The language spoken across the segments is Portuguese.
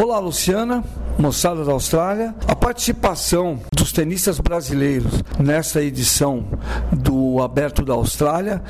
Olá, Luciana, moçada da Austrália. A participação dos tenistas brasileiros nesta edição do Aberto da Austrália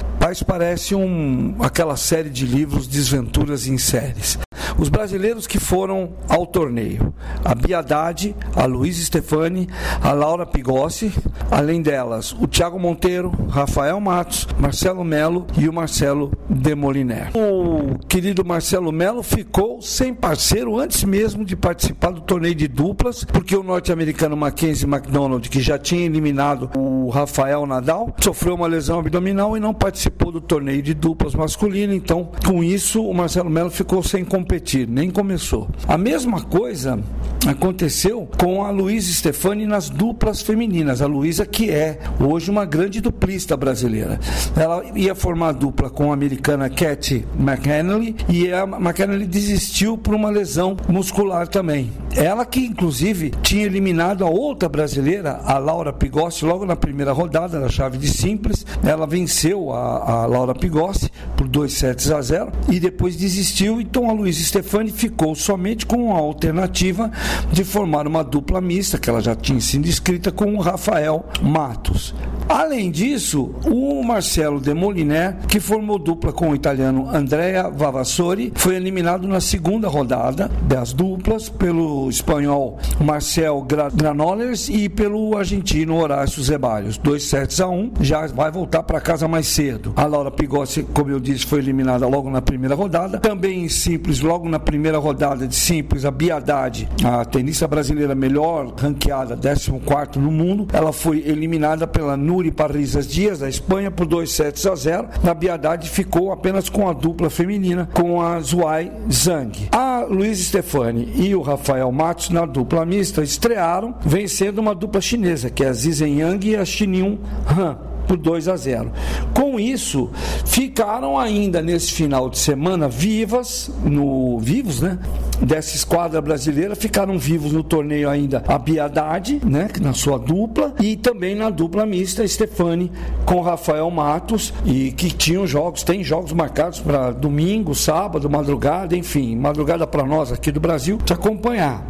parece um, aquela série de livros Desventuras em Séries. Os brasileiros que foram ao torneio: a Bia Haddad, a Luiz Stefani, a Laura Pigossi, além delas, o Thiago Monteiro, Rafael Matos, Marcelo Melo e o Marcelo Demoliner. O querido Marcelo Melo ficou sem parceiro antes mesmo de participar do torneio de duplas, porque o norte-americano Mackenzie McDonald, que já tinha eliminado o Rafael Nadal, sofreu uma lesão abdominal e não participou do torneio de duplas masculino. Então, com isso, o Marcelo Melo ficou sem competir nem começou. A mesma coisa aconteceu com a Luísa Stefani nas duplas femininas. A Luísa, que é hoje uma grande duplista brasileira. Ela ia formar dupla com a americana Cat McAnally e a McAnally desistiu por uma lesão muscular também. Ela que, inclusive, tinha eliminado a outra brasileira, a Laura Pigossi, logo na primeira rodada, na chave de simples. Ela venceu a, a Laura Pigossi por 2 sets a 0 e depois desistiu. Então a Luísa Stefani ficou somente com a alternativa de formar uma dupla mista, que ela já tinha sido inscrita com o Rafael Matos. Além disso, o Marcelo Demoliner, que formou dupla com o italiano Andrea Vavassori, foi eliminado na segunda rodada das duplas pelo espanhol Marcel Granollers e pelo argentino Horácio Zeballos. Dois sets a um, já vai voltar para casa mais cedo. A Laura Pigossi, como eu disse, foi eliminada logo na primeira rodada. Também em simples, logo na primeira rodada de simples, a Biadade, a tenista brasileira melhor ranqueada, 14 no mundo, ela foi eliminada pela Nuri Parrizas Dias, da Espanha, por 2 sets a 0. Na Biadade ficou apenas com a dupla feminina, com a Zuai Zhang. A Luiz Stefani e o Rafael Matos, na dupla mista, estrearam vencendo uma dupla chinesa, que é a Zizen Yang e a Xinyun Han por 2 a 0. Com isso, ficaram ainda nesse final de semana vivas, no vivos, né? Dessa esquadra brasileira, ficaram vivos no torneio ainda a Biadade, né? Na sua dupla, e também na dupla mista Stefani com Rafael Matos, e que tinham jogos, tem jogos marcados para domingo, sábado, madrugada, enfim, madrugada para nós aqui do Brasil, te acompanhar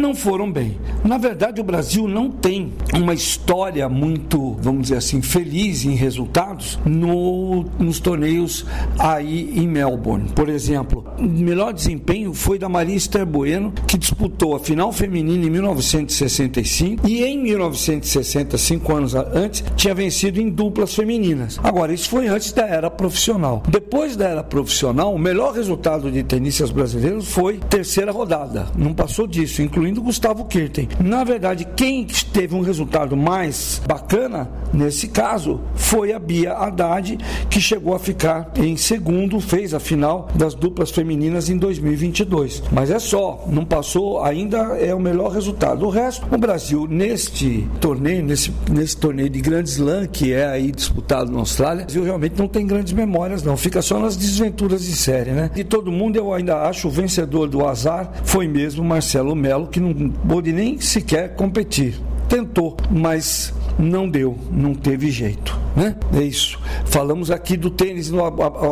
não foram bem. Na verdade, o Brasil não tem uma história muito, vamos dizer assim, feliz em resultados no, nos torneios aí em Melbourne. Por exemplo, o melhor desempenho foi da Maria Esther Bueno, que disputou a final feminina em 1965 e em 1960, cinco anos antes, tinha vencido em duplas femininas. Agora, isso foi antes da era profissional. Depois da era profissional, o melhor resultado de tenistas brasileiros foi terceira rodada. Não passou disso, incluindo incluindo Gustavo Kirten. Na verdade, quem teve um resultado mais bacana nesse caso foi a Bia Haddad, que chegou a ficar em segundo, fez a final das duplas femininas em 2022. Mas é só, não passou, ainda é o melhor resultado. O resto, o Brasil neste torneio, nesse, nesse torneio de Grand Slam que é aí disputado na Austrália, o Brasil realmente não tem grandes memórias não, fica só nas desventuras de série, né? De todo mundo eu ainda acho o vencedor do azar foi mesmo Marcelo Melo, que não pôde nem sequer competir. Tentou, mas não deu, não teve jeito. Né? É isso. Falamos aqui do tênis no,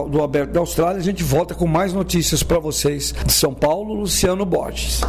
do Aberto da Austrália. A gente volta com mais notícias para vocês de São Paulo, Luciano Borges.